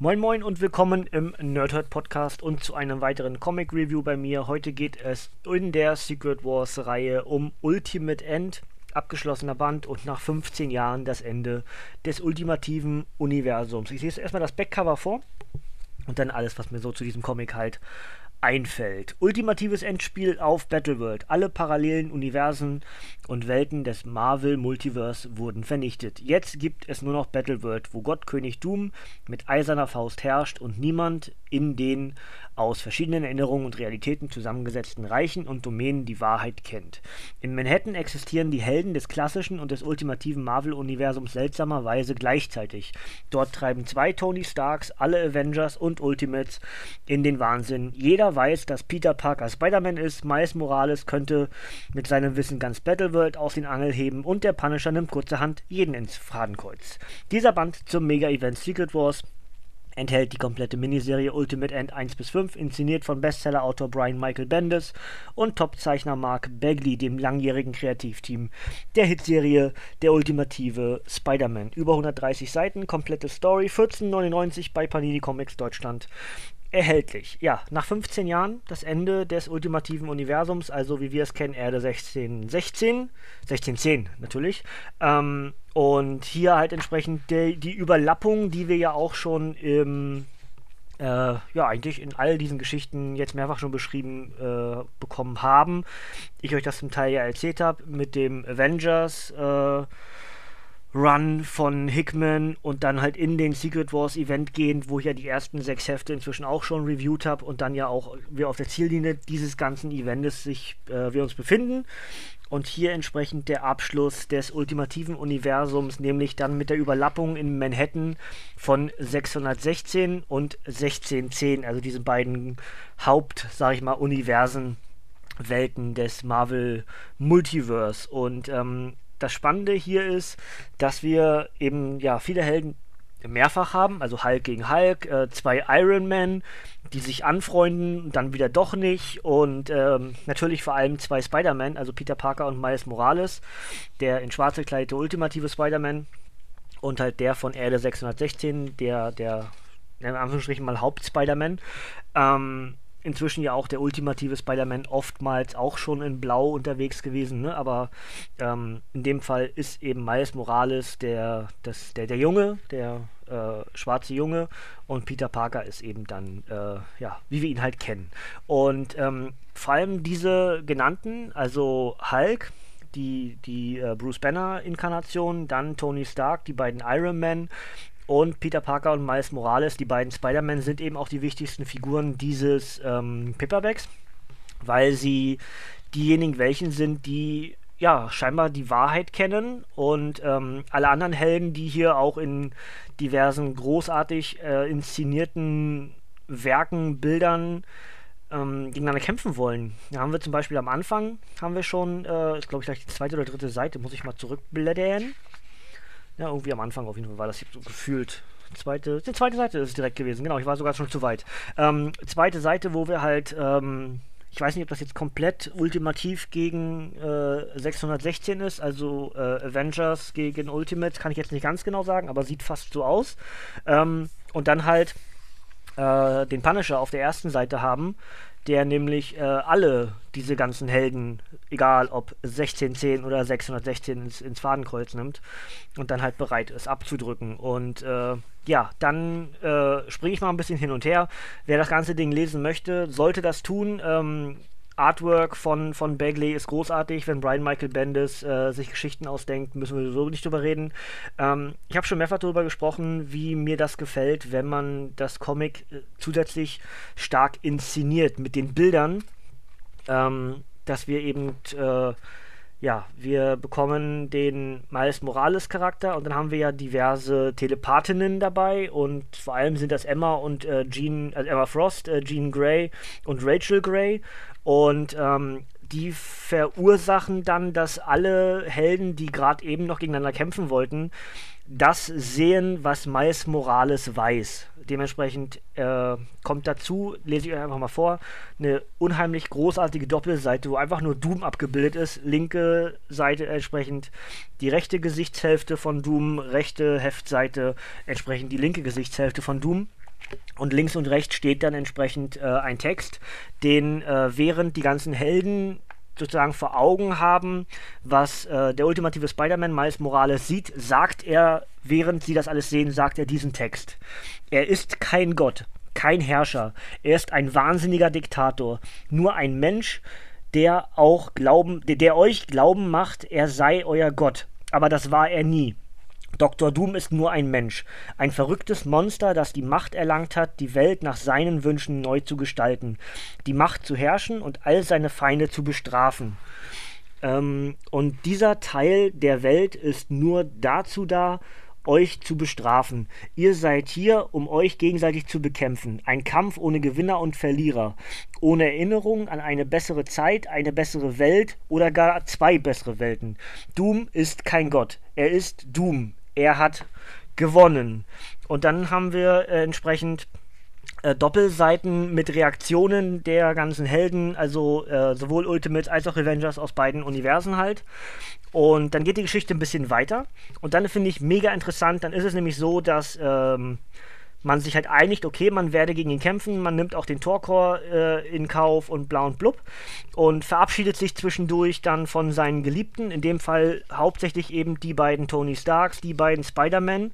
Moin Moin und willkommen im Nerdhurt Podcast und zu einem weiteren Comic Review bei mir. Heute geht es in der Secret Wars Reihe um Ultimate End, abgeschlossener Band und nach 15 Jahren das Ende des ultimativen Universums. Ich jetzt erstmal das Backcover vor und dann alles, was mir so zu diesem Comic halt einfällt. Ultimatives Endspiel auf Battleworld. Alle parallelen Universen und Welten des Marvel Multiverse wurden vernichtet. Jetzt gibt es nur noch Battleworld, wo Gott König Doom mit eiserner Faust herrscht und niemand in den aus verschiedenen Erinnerungen und Realitäten zusammengesetzten Reichen und Domänen die Wahrheit kennt. In Manhattan existieren die Helden des klassischen und des ultimativen Marvel-Universums seltsamerweise gleichzeitig. Dort treiben zwei Tony Starks, alle Avengers und Ultimates in den Wahnsinn. Jeder weiß, dass Peter Parker Spider-Man ist, Miles Morales könnte mit seinem Wissen ganz Battleworld aus den Angel heben und der Punisher nimmt kurzerhand jeden ins Fadenkreuz. Dieser Band zum Mega-Event Secret Wars enthält die komplette Miniserie Ultimate End 1 bis 5, inszeniert von Bestseller-Autor Brian Michael Bendis und Topzeichner Mark Bagley, dem langjährigen Kreativteam der Hitserie Der ultimative Spider-Man. Über 130 Seiten, komplette Story, 14,99 bei Panini Comics Deutschland erhältlich. Ja, nach 15 Jahren das Ende des ultimativen Universums, also wie wir es kennen, Erde 1616, 1610 natürlich. Ähm, und hier halt entsprechend die, die Überlappung, die wir ja auch schon im äh, ja, eigentlich in all diesen Geschichten jetzt mehrfach schon beschrieben äh, bekommen haben. Ich euch das zum Teil ja erzählt habe mit dem Avengers äh, Run von Hickman und dann halt in den Secret Wars Event gehend, wo ich ja die ersten sechs Hefte inzwischen auch schon reviewed habe und dann ja auch wir auf der Ziellinie dieses ganzen Events sich äh, wir uns befinden. Und hier entsprechend der Abschluss des ultimativen Universums, nämlich dann mit der Überlappung in Manhattan von 616 und 1610, also diese beiden Haupt, sag ich mal, Universen, Welten des Marvel Multiverse und ähm, das Spannende hier ist, dass wir eben ja viele Helden mehrfach haben, also Hulk gegen Hulk, äh, zwei Iron Man, die sich anfreunden, dann wieder doch nicht und ähm, natürlich vor allem zwei Spider-Man, also Peter Parker und Miles Morales, der in schwarz gekleidete ultimative Spider-Man und halt der von Erde 616, der, der in Anführungsstrichen mal Haupt-Spider-Man. Ähm, inzwischen ja auch der ultimative Spider-Man oftmals auch schon in Blau unterwegs gewesen, ne? aber ähm, in dem Fall ist eben Miles Morales der, das, der, der Junge, der äh, schwarze Junge und Peter Parker ist eben dann, äh, ja, wie wir ihn halt kennen. Und ähm, vor allem diese genannten, also Hulk, die, die äh, Bruce Banner-Inkarnation, dann Tony Stark, die beiden Iron Man und Peter Parker und Miles Morales, die beiden Spider-Man, sind eben auch die wichtigsten Figuren dieses ähm, Paperbacks, weil sie diejenigen welchen sind, die ja scheinbar die Wahrheit kennen und ähm, alle anderen Helden, die hier auch in diversen großartig äh, inszenierten Werken, Bildern ähm, gegeneinander kämpfen wollen. Da haben wir zum Beispiel am Anfang, haben wir schon, äh, ist glaube ich gleich die zweite oder dritte Seite, muss ich mal zurückblättern. Ja, irgendwie am Anfang auf jeden Fall war das so gefühlt. Zweite, die zweite Seite ist direkt gewesen, genau, ich war sogar schon zu weit. Ähm, zweite Seite, wo wir halt, ähm, ich weiß nicht, ob das jetzt komplett ultimativ gegen äh, 616 ist, also äh, Avengers gegen Ultimate, kann ich jetzt nicht ganz genau sagen, aber sieht fast so aus. Ähm, und dann halt äh, den Punisher auf der ersten Seite haben, der nämlich äh, alle diese ganzen Helden, egal ob 1610 oder 616, ins, ins, Fadenkreuz nimmt und dann halt bereit ist abzudrücken. Und äh, ja, dann äh, springe ich mal ein bisschen hin und her. Wer das ganze Ding lesen möchte, sollte das tun. Ähm, Artwork von, von Bagley ist großartig. Wenn Brian Michael Bendis äh, sich Geschichten ausdenkt, müssen wir sowieso nicht drüber reden. Ähm, ich habe schon mehrfach darüber gesprochen, wie mir das gefällt, wenn man das Comic äh, zusätzlich stark inszeniert mit den Bildern, ähm, dass wir eben äh, ja, wir bekommen den Miles Morales Charakter und dann haben wir ja diverse Telepathinnen dabei und vor allem sind das Emma und äh, Jean, also Emma Frost, äh, Jean Grey und Rachel Grey und ähm, die verursachen dann, dass alle Helden, die gerade eben noch gegeneinander kämpfen wollten, das sehen, was Miles Morales weiß. Dementsprechend äh, kommt dazu, lese ich euch einfach mal vor, eine unheimlich großartige Doppelseite, wo einfach nur Doom abgebildet ist. Linke Seite entsprechend die rechte Gesichtshälfte von Doom, rechte Heftseite entsprechend die linke Gesichtshälfte von Doom. Und links und rechts steht dann entsprechend äh, ein Text, den äh, während die ganzen Helden sozusagen vor Augen haben, was äh, der ultimative Spider-Man Miles Morales sieht, sagt er, während sie das alles sehen, sagt er diesen Text. Er ist kein Gott, kein Herrscher, er ist ein wahnsinniger Diktator, nur ein Mensch, der auch glauben, der, der euch glauben macht, er sei euer Gott. Aber das war er nie. Dr. Doom ist nur ein Mensch, ein verrücktes Monster, das die Macht erlangt hat, die Welt nach seinen Wünschen neu zu gestalten, die Macht zu herrschen und all seine Feinde zu bestrafen. Ähm, und dieser Teil der Welt ist nur dazu da, euch zu bestrafen. Ihr seid hier, um euch gegenseitig zu bekämpfen. Ein Kampf ohne Gewinner und Verlierer. Ohne Erinnerung an eine bessere Zeit, eine bessere Welt oder gar zwei bessere Welten. Doom ist kein Gott. Er ist Doom er hat gewonnen. Und dann haben wir äh, entsprechend äh, Doppelseiten mit Reaktionen der ganzen Helden, also äh, sowohl Ultimates als auch Avengers aus beiden Universen halt. Und dann geht die Geschichte ein bisschen weiter. Und dann finde ich mega interessant, dann ist es nämlich so, dass ähm, man sich halt einigt, okay, man werde gegen ihn kämpfen, man nimmt auch den Torkor äh, in Kauf und bla und blub und verabschiedet sich zwischendurch dann von seinen Geliebten, in dem Fall hauptsächlich eben die beiden Tony Starks, die beiden Spider-Man,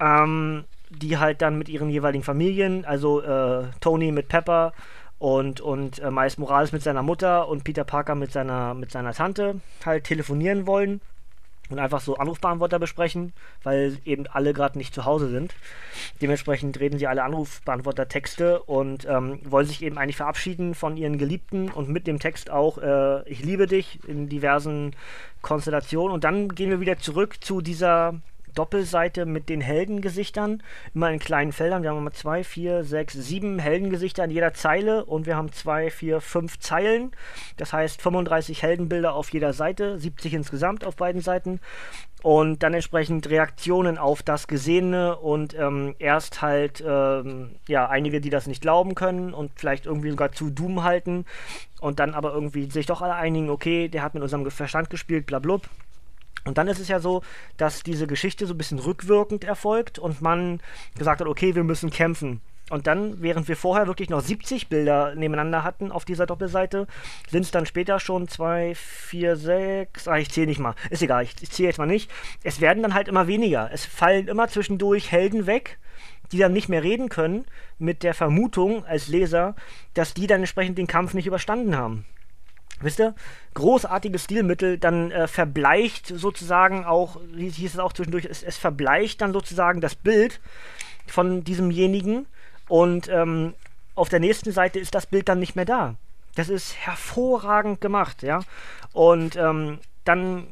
ähm, die halt dann mit ihren jeweiligen Familien, also äh, Tony mit Pepper und, und äh, Miles Morales mit seiner Mutter und Peter Parker mit seiner, mit seiner Tante halt telefonieren wollen und einfach so Anrufbeantworter besprechen, weil eben alle gerade nicht zu Hause sind. Dementsprechend reden sie alle Anrufbeantworter-Texte und ähm, wollen sich eben eigentlich verabschieden von ihren Geliebten und mit dem Text auch äh, Ich liebe dich in diversen Konstellationen. Und dann gehen wir wieder zurück zu dieser Doppelseite mit den Heldengesichtern, immer in kleinen Feldern. Wir haben immer zwei, vier, sechs, sieben Heldengesichter in jeder Zeile und wir haben zwei, vier, fünf Zeilen. Das heißt 35 Heldenbilder auf jeder Seite, 70 insgesamt auf beiden Seiten. Und dann entsprechend Reaktionen auf das Gesehene und ähm, erst halt ähm, ja einige, die das nicht glauben können und vielleicht irgendwie sogar zu Doom halten und dann aber irgendwie sich doch alle einigen, okay, der hat mit unserem Verstand gespielt, bla blub. Und dann ist es ja so, dass diese Geschichte so ein bisschen rückwirkend erfolgt und man gesagt hat, okay, wir müssen kämpfen. Und dann, während wir vorher wirklich noch 70 Bilder nebeneinander hatten auf dieser Doppelseite, sind es dann später schon 2, 4, 6, ah, ich zähle nicht mal, ist egal, ich, ich zähle jetzt mal nicht. Es werden dann halt immer weniger. Es fallen immer zwischendurch Helden weg, die dann nicht mehr reden können, mit der Vermutung als Leser, dass die dann entsprechend den Kampf nicht überstanden haben. Wisst ihr? Großartiges Stilmittel, dann äh, verbleicht sozusagen auch, wie hieß es auch zwischendurch, es, es, verbleicht dann sozusagen das Bild von diesemjenigen und ähm, auf der nächsten Seite ist das Bild dann nicht mehr da. Das ist hervorragend gemacht, ja. Und ähm, dann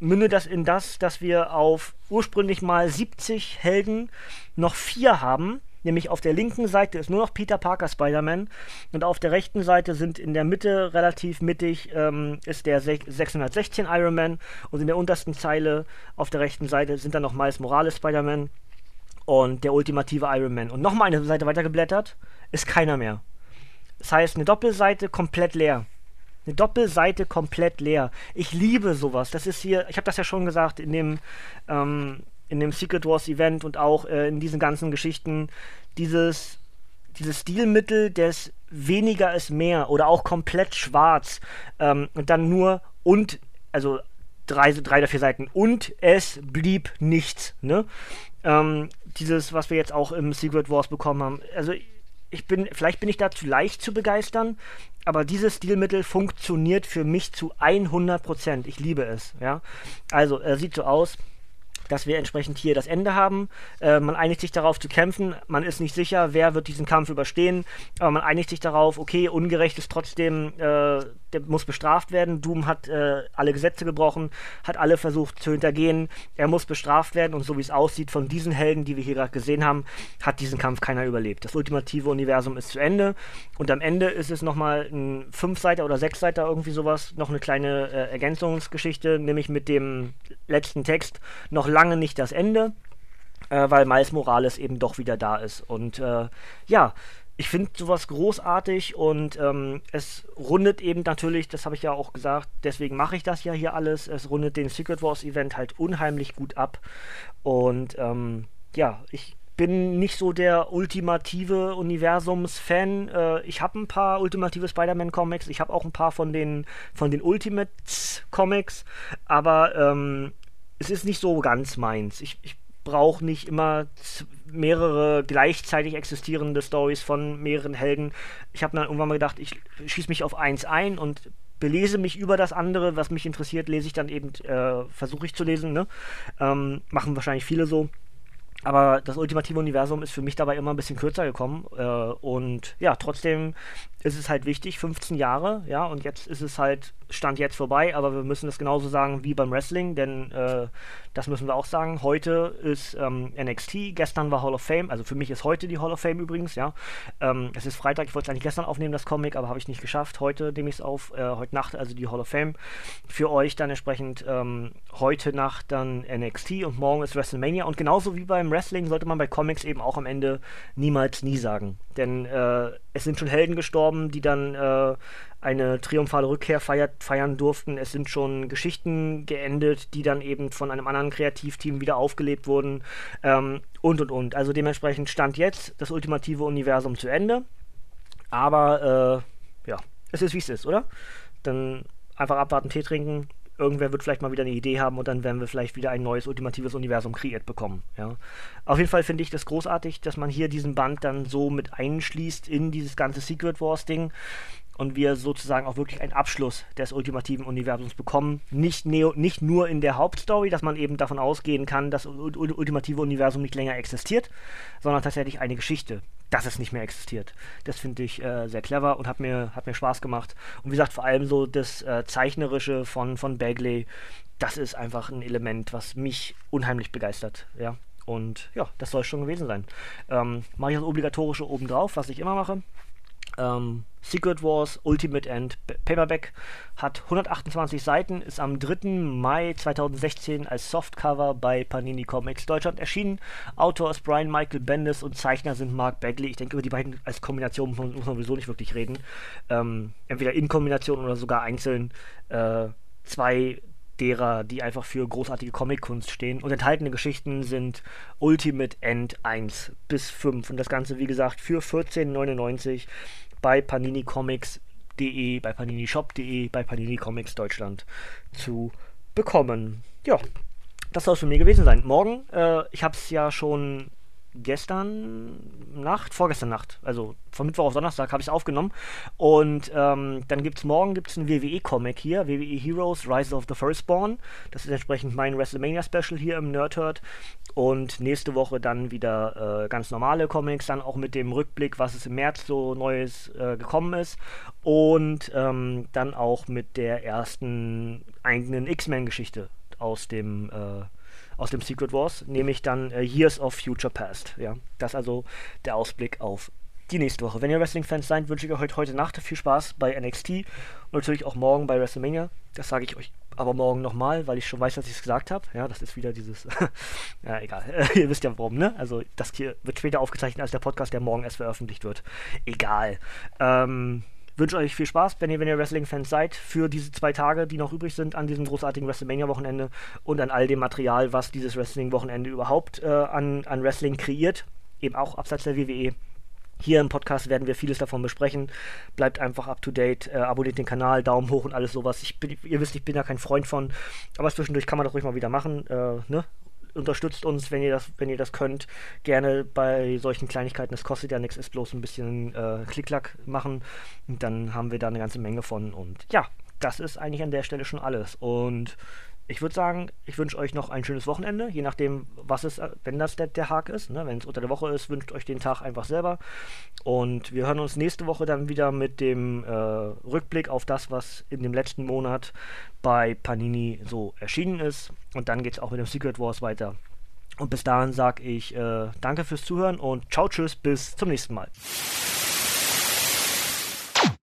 mündet das in das, dass wir auf ursprünglich mal 70 Helden noch vier haben Nämlich auf der linken Seite ist nur noch Peter Parker Spider-Man und auf der rechten Seite sind in der Mitte relativ mittig ähm, ist der 616 Iron Man und in der untersten Zeile auf der rechten Seite sind dann noch Miles Morales Spider-Man und der ultimative Iron Man. Und nochmal eine Seite weitergeblättert, ist keiner mehr. Das heißt, eine Doppelseite komplett leer. Eine Doppelseite komplett leer. Ich liebe sowas. Das ist hier, ich habe das ja schon gesagt in dem ähm, in dem Secret Wars Event und auch äh, in diesen ganzen Geschichten dieses, dieses Stilmittel des weniger ist mehr oder auch komplett schwarz ähm, und dann nur und, also drei, drei oder vier Seiten und es blieb nichts. Ne? Ähm, dieses, was wir jetzt auch im Secret Wars bekommen haben. Also ich bin, vielleicht bin ich da zu leicht zu begeistern, aber dieses Stilmittel funktioniert für mich zu 100%. Ich liebe es, ja. Also, er sieht so aus dass wir entsprechend hier das Ende haben. Äh, man einigt sich darauf zu kämpfen. Man ist nicht sicher, wer wird diesen Kampf überstehen. Aber man einigt sich darauf, okay, ungerecht ist trotzdem, äh, der muss bestraft werden. Doom hat äh, alle Gesetze gebrochen, hat alle versucht zu hintergehen. Er muss bestraft werden. Und so wie es aussieht, von diesen Helden, die wir hier gerade gesehen haben, hat diesen Kampf keiner überlebt. Das ultimative Universum ist zu Ende. Und am Ende ist es nochmal ein Fünfseiter oder Sechsseiter, irgendwie sowas, noch eine kleine äh, Ergänzungsgeschichte, nämlich mit dem letzten Text noch lange lange nicht das Ende, äh, weil Miles Morales eben doch wieder da ist. Und äh, ja, ich finde sowas großartig und ähm, es rundet eben natürlich, das habe ich ja auch gesagt, deswegen mache ich das ja hier alles, es rundet den Secret Wars Event halt unheimlich gut ab. Und ähm, ja, ich bin nicht so der ultimative Universums-Fan. Äh, ich habe ein paar ultimative Spider-Man-Comics, ich habe auch ein paar von den, von den Ultimates-Comics, aber ähm, es ist nicht so ganz meins. Ich, ich brauche nicht immer mehrere gleichzeitig existierende Stories von mehreren Helden. Ich habe dann irgendwann mal gedacht, ich schieße mich auf eins ein und belese mich über das andere, was mich interessiert, lese ich dann eben, äh, versuche ich zu lesen. Ne? Ähm, machen wahrscheinlich viele so. Aber das ultimative Universum ist für mich dabei immer ein bisschen kürzer gekommen. Äh, und ja, trotzdem ist es halt wichtig, 15 Jahre, ja, und jetzt ist es halt Stand jetzt vorbei, aber wir müssen das genauso sagen wie beim Wrestling, denn äh, das müssen wir auch sagen. Heute ist ähm, NXT, gestern war Hall of Fame, also für mich ist heute die Hall of Fame übrigens, ja. Ähm, es ist Freitag, ich wollte es eigentlich gestern aufnehmen, das Comic, aber habe ich nicht geschafft. Heute nehme ich es auf, äh, heute Nacht, also die Hall of Fame. Für euch dann entsprechend ähm, heute Nacht dann NXT und morgen ist WrestleMania. Und genauso wie beim Wrestling sollte man bei Comics eben auch am Ende niemals nie sagen. Denn äh, es sind schon Helden gestorben, die dann äh, eine triumphale Rückkehr feiert, feiern durften. Es sind schon Geschichten geendet, die dann eben von einem anderen Kreativteam wieder aufgelebt wurden. Ähm, und und und. Also dementsprechend stand jetzt das ultimative Universum zu Ende. Aber äh, ja, es ist wie es ist, oder? Dann einfach abwarten, Tee trinken, irgendwer wird vielleicht mal wieder eine Idee haben und dann werden wir vielleicht wieder ein neues ultimatives Universum kreiert bekommen. Ja. Auf jeden Fall finde ich das großartig, dass man hier diesen Band dann so mit einschließt in dieses ganze Secret Wars Ding und wir sozusagen auch wirklich einen Abschluss des ultimativen Universums bekommen. Nicht, neo, nicht nur in der Hauptstory, dass man eben davon ausgehen kann, dass das ultimative Universum nicht länger existiert, sondern tatsächlich eine Geschichte, dass es nicht mehr existiert. Das finde ich äh, sehr clever und hat mir, hat mir Spaß gemacht. Und wie gesagt, vor allem so das äh, Zeichnerische von, von Bagley, das ist einfach ein Element, was mich unheimlich begeistert. Ja. Und ja, das soll schon gewesen sein. Ähm, mache ich das Obligatorische obendrauf, was ich immer mache. Ähm, Secret Wars Ultimate End Paperback hat 128 Seiten, ist am 3. Mai 2016 als Softcover bei Panini Comics Deutschland erschienen. Autor ist Brian Michael Bendis und Zeichner sind Mark Bagley. Ich denke, über die beiden als Kombination muss man, muss man sowieso nicht wirklich reden. Ähm, entweder in Kombination oder sogar einzeln. Äh, zwei derer, die einfach für großartige Comic-Kunst stehen. Und enthaltene Geschichten sind Ultimate End 1 bis 5. Und das Ganze, wie gesagt, für 14,99 bei paninicomics.de, bei paninishop.de, bei Panini Comics Deutschland zu bekommen. Ja, das soll es für mich gewesen sein. Morgen, äh, ich habe es ja schon gestern Nacht, vorgestern Nacht, also von Mittwoch auf Donnerstag habe ich es aufgenommen. Und ähm, dann gibt es morgen gibt's ein WWE-Comic hier, WWE Heroes Rise of the Firstborn. Das ist entsprechend mein WrestleMania-Special hier im Nerdhurt. Und nächste Woche dann wieder äh, ganz normale Comics, dann auch mit dem Rückblick, was es im März so Neues äh, gekommen ist. Und ähm, dann auch mit der ersten eigenen X-Men-Geschichte aus dem äh, aus dem Secret Wars, nämlich dann äh, Years of Future Past. Ja, das ist also der Ausblick auf die nächste Woche. Wenn ihr Wrestling-Fans seid, wünsche ich euch heute Nacht viel Spaß bei NXT und natürlich auch morgen bei WrestleMania. Das sage ich euch aber morgen nochmal, weil ich schon weiß, dass ich es gesagt habe. Ja, das ist wieder dieses. ja, egal. ihr wisst ja warum, ne? Also, das hier wird später aufgezeichnet als der Podcast, der morgen erst veröffentlicht wird. Egal. Ähm wünsche euch viel Spaß, wenn ihr, wenn ihr Wrestling-Fans seid, für diese zwei Tage, die noch übrig sind an diesem großartigen WrestleMania-Wochenende und an all dem Material, was dieses Wrestling-Wochenende überhaupt äh, an, an Wrestling kreiert, eben auch abseits der WWE. Hier im Podcast werden wir vieles davon besprechen. Bleibt einfach up to date, äh, abonniert den Kanal, Daumen hoch und alles sowas. Ich bin, ihr wisst, ich bin ja kein Freund von, aber zwischendurch kann man das ruhig mal wieder machen. Äh, ne? Unterstützt uns, wenn ihr das, wenn ihr das könnt, gerne bei solchen Kleinigkeiten. Das kostet ja nichts, ist bloß ein bisschen äh, Klicklack machen. Und dann haben wir da eine ganze Menge von. Und ja, das ist eigentlich an der Stelle schon alles. Und ich würde sagen, ich wünsche euch noch ein schönes Wochenende, je nachdem, was es, wenn das der, der Hack ist. Ne? Wenn es unter der Woche ist, wünscht euch den Tag einfach selber. Und wir hören uns nächste Woche dann wieder mit dem äh, Rückblick auf das, was in dem letzten Monat bei Panini so erschienen ist. Und dann geht es auch mit dem Secret Wars weiter. Und bis dahin sage ich äh, danke fürs Zuhören und ciao, tschüss, bis zum nächsten Mal.